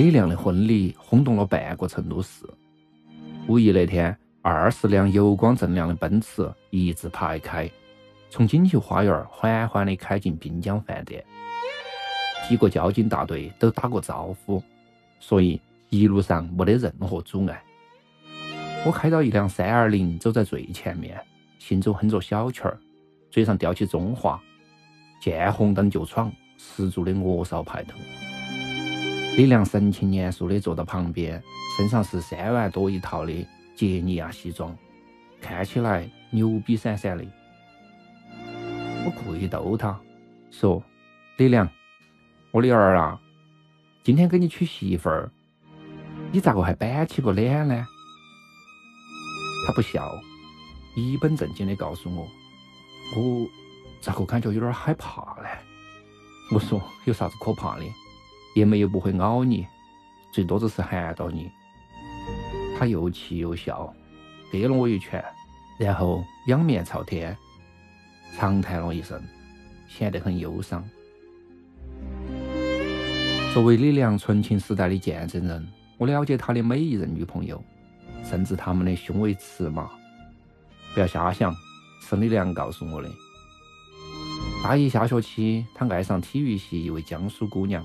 李亮的婚礼轰动了半个成都市。五一那天，二十辆油光锃亮的奔驰一字排开，从锦绣花园缓缓地开进滨江饭店。几个交警大队都打过招呼，所以一路上没得任何阻碍。我开到一辆三二零，走在最前面，心中哼着小曲儿，嘴上叼起中华，见红灯就闯，十足的恶少派头。李良神情严肃地坐到旁边，身上是三万多一套的杰尼亚西装，看起来牛逼闪闪的。我故意逗他，说：“李良，我的儿啊，今天给你娶媳妇儿，你咋个还板起个脸呢？”他不笑，一本正经地告诉我：“我咋个感觉有点害怕呢？”我说：“有啥子可怕的？”爷们又不会咬你，最多只是寒到你。他又气又笑，给了我一拳，然后仰面朝天，长叹了一声，显得很忧伤。作为李良纯情时代的见证人，我了解他的每一任女朋友，甚至他们的胸围尺码。不要瞎想，是李良告诉我的。大一下学期，他爱上体育系一位江苏姑娘。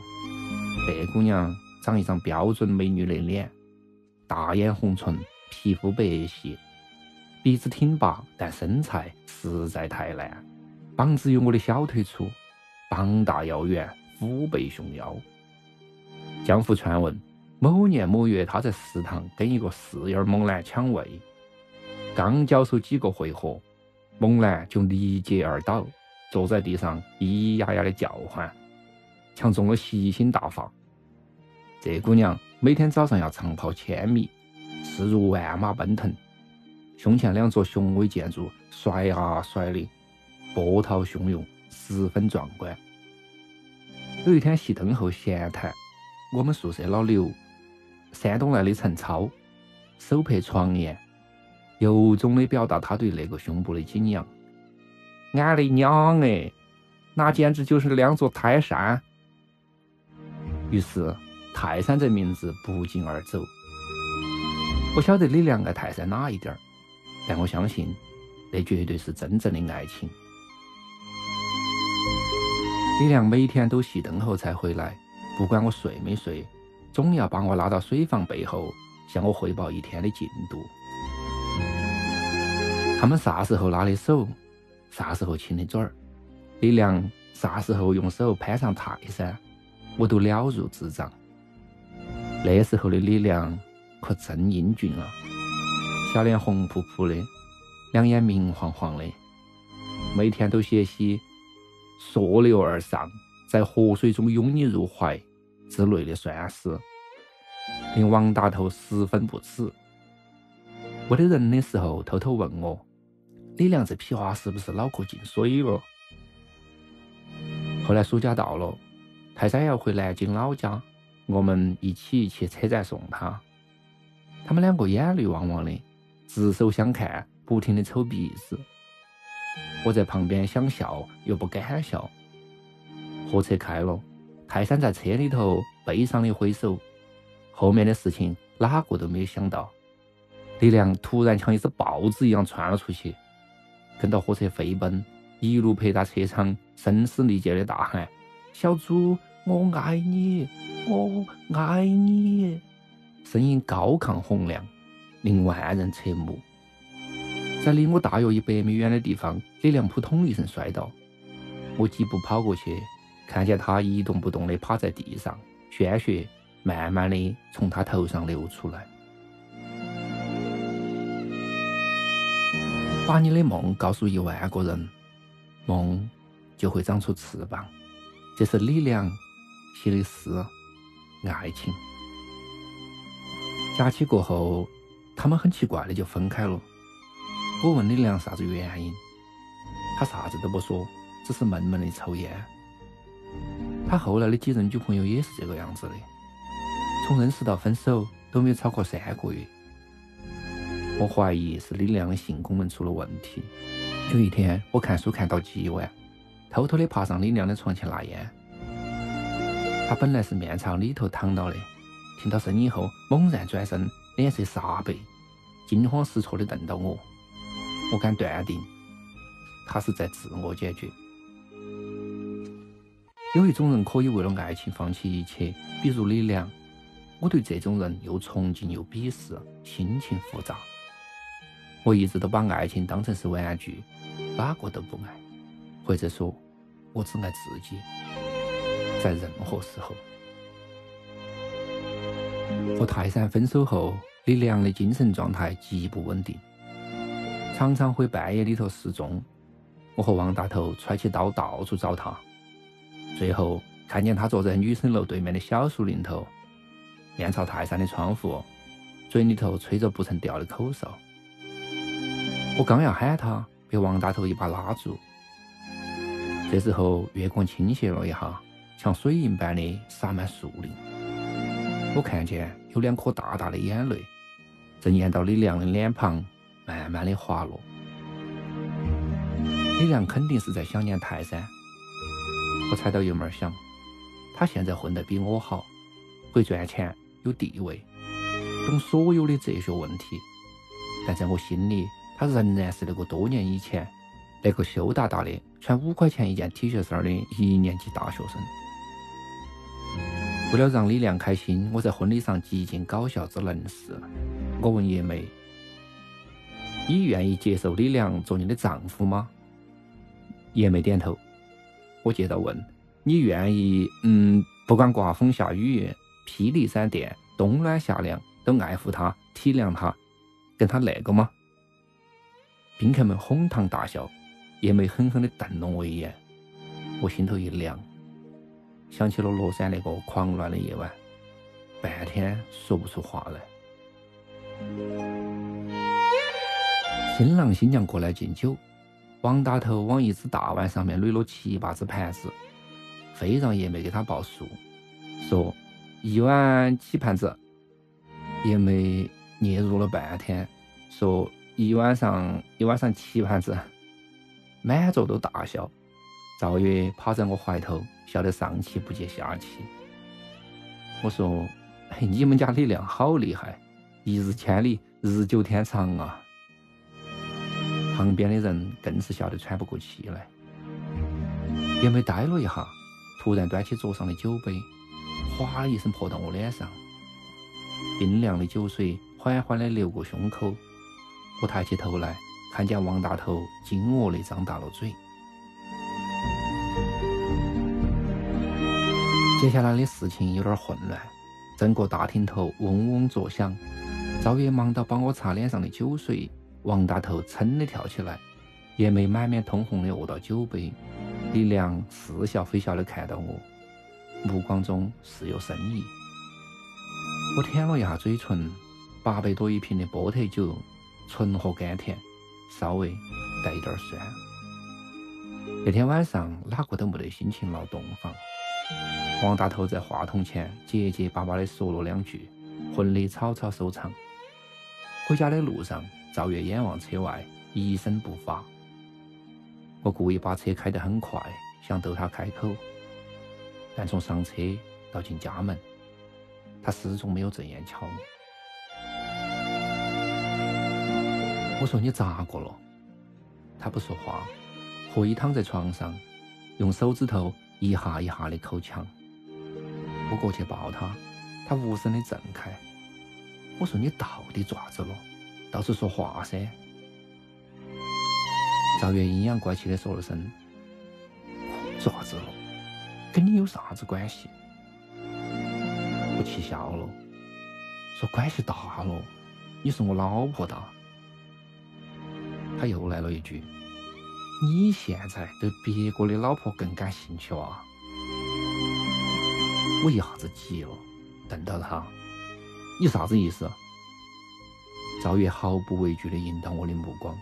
白姑娘长一张标准美女的脸，大眼红唇，皮肤白皙，鼻子挺拔，但身材实在太烂，膀子有我的小腿粗，膀大腰圆，虎背熊腰。江湖传闻，某年某月，她在食堂跟一个四眼猛男抢位，刚交手几个回合，猛男就力竭而倒，坐在地上咿咿呀呀的叫唤。抢中了吸星大法。这姑娘每天早上要长跑千米，势如万马奔腾，胸前两座雄伟建筑甩啊甩的，波涛汹涌，十分壮观。有一天熄灯后闲谈，我们宿舍老刘，山东来的陈超，手拍床沿，由衷的表达他对那个胸部的敬仰。俺的娘哎，那简直就是两座泰山！于是，泰山这名字不胫而走。我晓得李良爱泰山哪一点儿，但我相信，那绝对是真正的爱情。李亮每天都熄灯后才回来，不管我睡没睡，总要把我拉到水房背后，向我汇报一天的进度。他们啥时候拉的手，啥时候亲的嘴儿，李亮啥时候用手攀上泰山。我都了如指掌。那时候的李亮可真英俊啊，小脸红扑扑的，两眼明晃晃的，每天都写些“溯流而上，在河水中拥你入怀”之类的酸诗，令王大头十分不齿。没得人的时候，偷偷问我：“李亮这屁话是不是脑壳进水了？”后来暑假到了。泰山要回南京老家，我们一起去车站送他。他们两个眼泪汪汪的，执手相看，不停的抽鼻子。我在旁边想笑又不敢笑。货车开了，泰山在车里头悲伤的挥手。后面的事情哪个都没有想到。李亮突然像一只豹子一样窜了出去，跟到火车飞奔，一路陪到车窗，声嘶力竭的大喊：“小猪，我爱你，我爱你！”声音高亢洪亮，令万人侧目。在离我大约一百米远的地方，李良扑通一声摔倒。我几步跑过去，看见他一动不动地趴在地上，鲜血慢慢地从他头上流出来。把你的梦告诉一万个人，梦就会长出翅膀。这是李良写的诗，爱情。假期过后，他们很奇怪的就分开了。我问李良啥子原因，他啥子都不说，只是闷闷的抽烟。他后来的几任女朋友也是这个样子的，从认识到分手都没有超过三个月。我怀疑是李亮的性功能出了问题。有一天，我看书看到极晚，偷偷的爬上李亮的床前拿烟。他本来是面朝里头躺到的，听到声音后猛然转身，脸色煞白，惊慌失措的瞪到我。我敢断定，他是在自我解决。有一种人可以为了爱情放弃一切，比如李良。我对这种人又崇敬又鄙视，心情复杂。我一直都把爱情当成是玩具，哪个都不爱，或者说，我只爱自己。在任何时候，和泰山分手后，李良的精神状态极不稳定，常常会半夜里头失踪。我和王大头揣起刀到处找他，最后看见他坐在女生楼对面的小树林头，面朝泰山的窗户，嘴里头吹着不曾掉的口哨。我刚要喊他，被王大头一把拉住。这时候月光倾斜了一下，像水银般的洒满树林。我看见有两颗大大的眼泪，正沿到李亮的脸庞慢慢的滑落。李亮肯定是在想念泰山。我踩到油门想，他现在混得比我好，会赚钱，有地位，懂所有的哲学问题，但在我心里。他仍然是那个多年以前那个羞答答的穿五块钱一件 T 恤衫的一年级大学生。为了让李良开心，我在婚礼上极尽搞笑之能事。我问叶梅：“你愿意接受李良做你的丈夫吗？”叶梅点头。我接着问：“你愿意……嗯，不管刮风下雨、霹雳闪电、冬暖夏凉，都爱护他、体谅他，跟他那个吗？”宾客们哄堂大笑，叶梅狠狠地瞪了我一眼，我心头一凉，想起了乐山那个狂乱的夜晚，半天说不出话来。新郎新娘过来敬酒，王大头往一只大碗上面垒了七八只盘子，非让叶梅给他报数，说一碗几盘子。叶梅嗫嚅了半天，说。一晚上，一晚上七盘子，满座都大笑。赵月趴在我怀头，笑得上气不接下气。我说：“嘿你们家李亮好厉害，一日千里，日久天长啊！”旁边的人更是笑得喘不过气来。也没呆了一下，突然端起桌上的酒杯，哗的一声泼到我脸上，冰凉的酒水缓缓地流过胸口。我抬起头来，看见王大头惊愕地张大了嘴。接下来的事情有点混乱，整个大厅头嗡嗡作响。赵月忙到帮我擦脸上的酒水，王大头噌的跳起来，叶梅满面通红的握到酒杯，李良似笑非笑的看到我，目光中似有深意。我舔了一下嘴唇，八百多一瓶的波特酒。醇和甘甜，稍微带一点酸。那天晚上哪个都没得心情闹洞房。王大头在话筒前结结巴巴的说了两句，婚礼草草收场。回家的路上，赵月眼望车外，一声不发。我故意把车开得很快，想逗他开口，但从上车到进家门，他始终没有正眼瞧我。我说你咋个了？他不说话，合衣躺在床上，用手指头一下一下的抠墙。我过去抱他，他无声的震开。我说：“你到底爪子了？倒是说话噻！”赵月阴阳怪气的说了声：“爪子了？跟你有啥子关系？”我气笑了，说：“关系大了，你是我老婆的。”他又来了一句：“你现在对别个的老婆更感兴趣啊？”我一下子急了，瞪到他：“你啥子意思？”赵月毫不畏惧地引导我的目光：“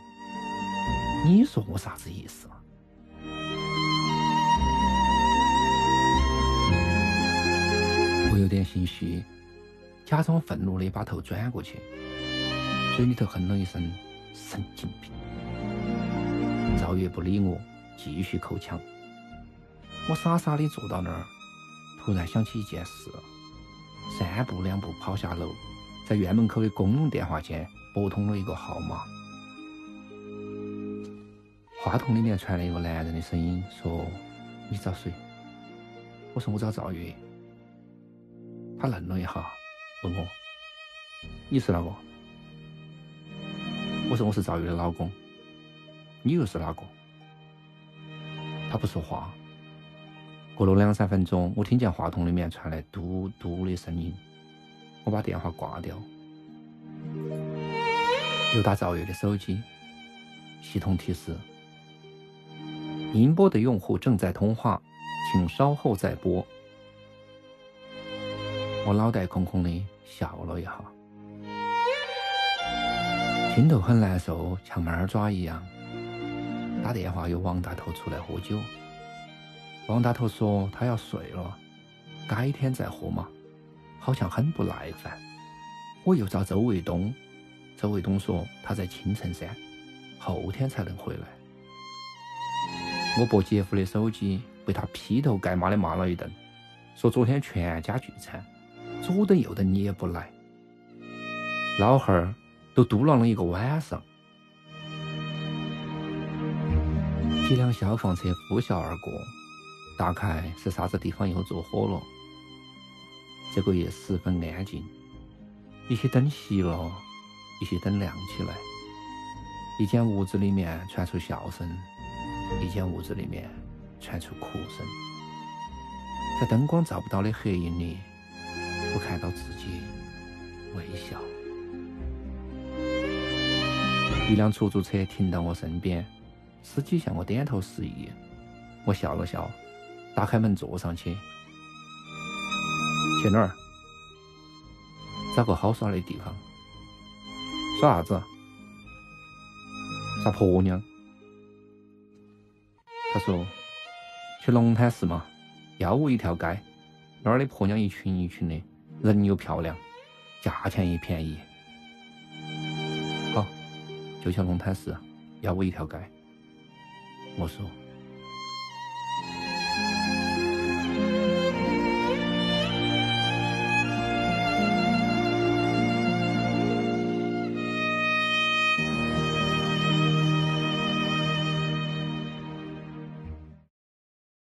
你说我啥子意思？”我有点心虚，假装愤怒地把头转过去，嘴里头哼了一声：“神经病。”赵月不理我，继续扣枪。我傻傻地坐到那儿，突然想起一件事，三步两步跑下楼，在院门口的公用电话间拨通了一个号码。话筒里面传来一个男人的声音，说：“你找谁？”我说：“我找赵月。”他愣了一下，问我：“你是哪个？”我说：“我是赵月的老公。”你又是哪个？他不说话。过了两三分钟，我听见话筒里面传来嘟嘟的声音，我把电话挂掉，又打赵月的手机，系统提示：您拨的用户正在通话，请稍后再拨。我脑袋空空的笑了一下，心头很难受，像猫抓一样。打电话有王大头出来喝酒。王大头说他要睡了，改天再喝嘛，好像很不耐烦。我又找周卫东，周卫东说他在青城山，后天才能回来。我拨姐夫的手机，被他劈头盖骂的骂了一顿，说昨天全家聚餐，左等右等你也不来，老汉儿都嘟囔了一个晚上。一辆消防车呼啸而过，大概是啥子地方又着火了。这个夜十分安静，一些灯熄了，一些灯亮起来。一间屋子里面传出笑声，一间屋子里面传出哭声。在灯光照不到的黑影里，我看到自己微笑。一辆出租车停到我身边。司机向我点头示意，我笑了笑，打开门坐上去。去哪儿？找个好耍的地方。耍啥子？耍婆娘。他说：“去龙潭寺嘛，要五一条街，那儿的婆娘一群一群的，人又漂亮，价钱也便宜。”好，就去龙潭寺，要五一条街。我说。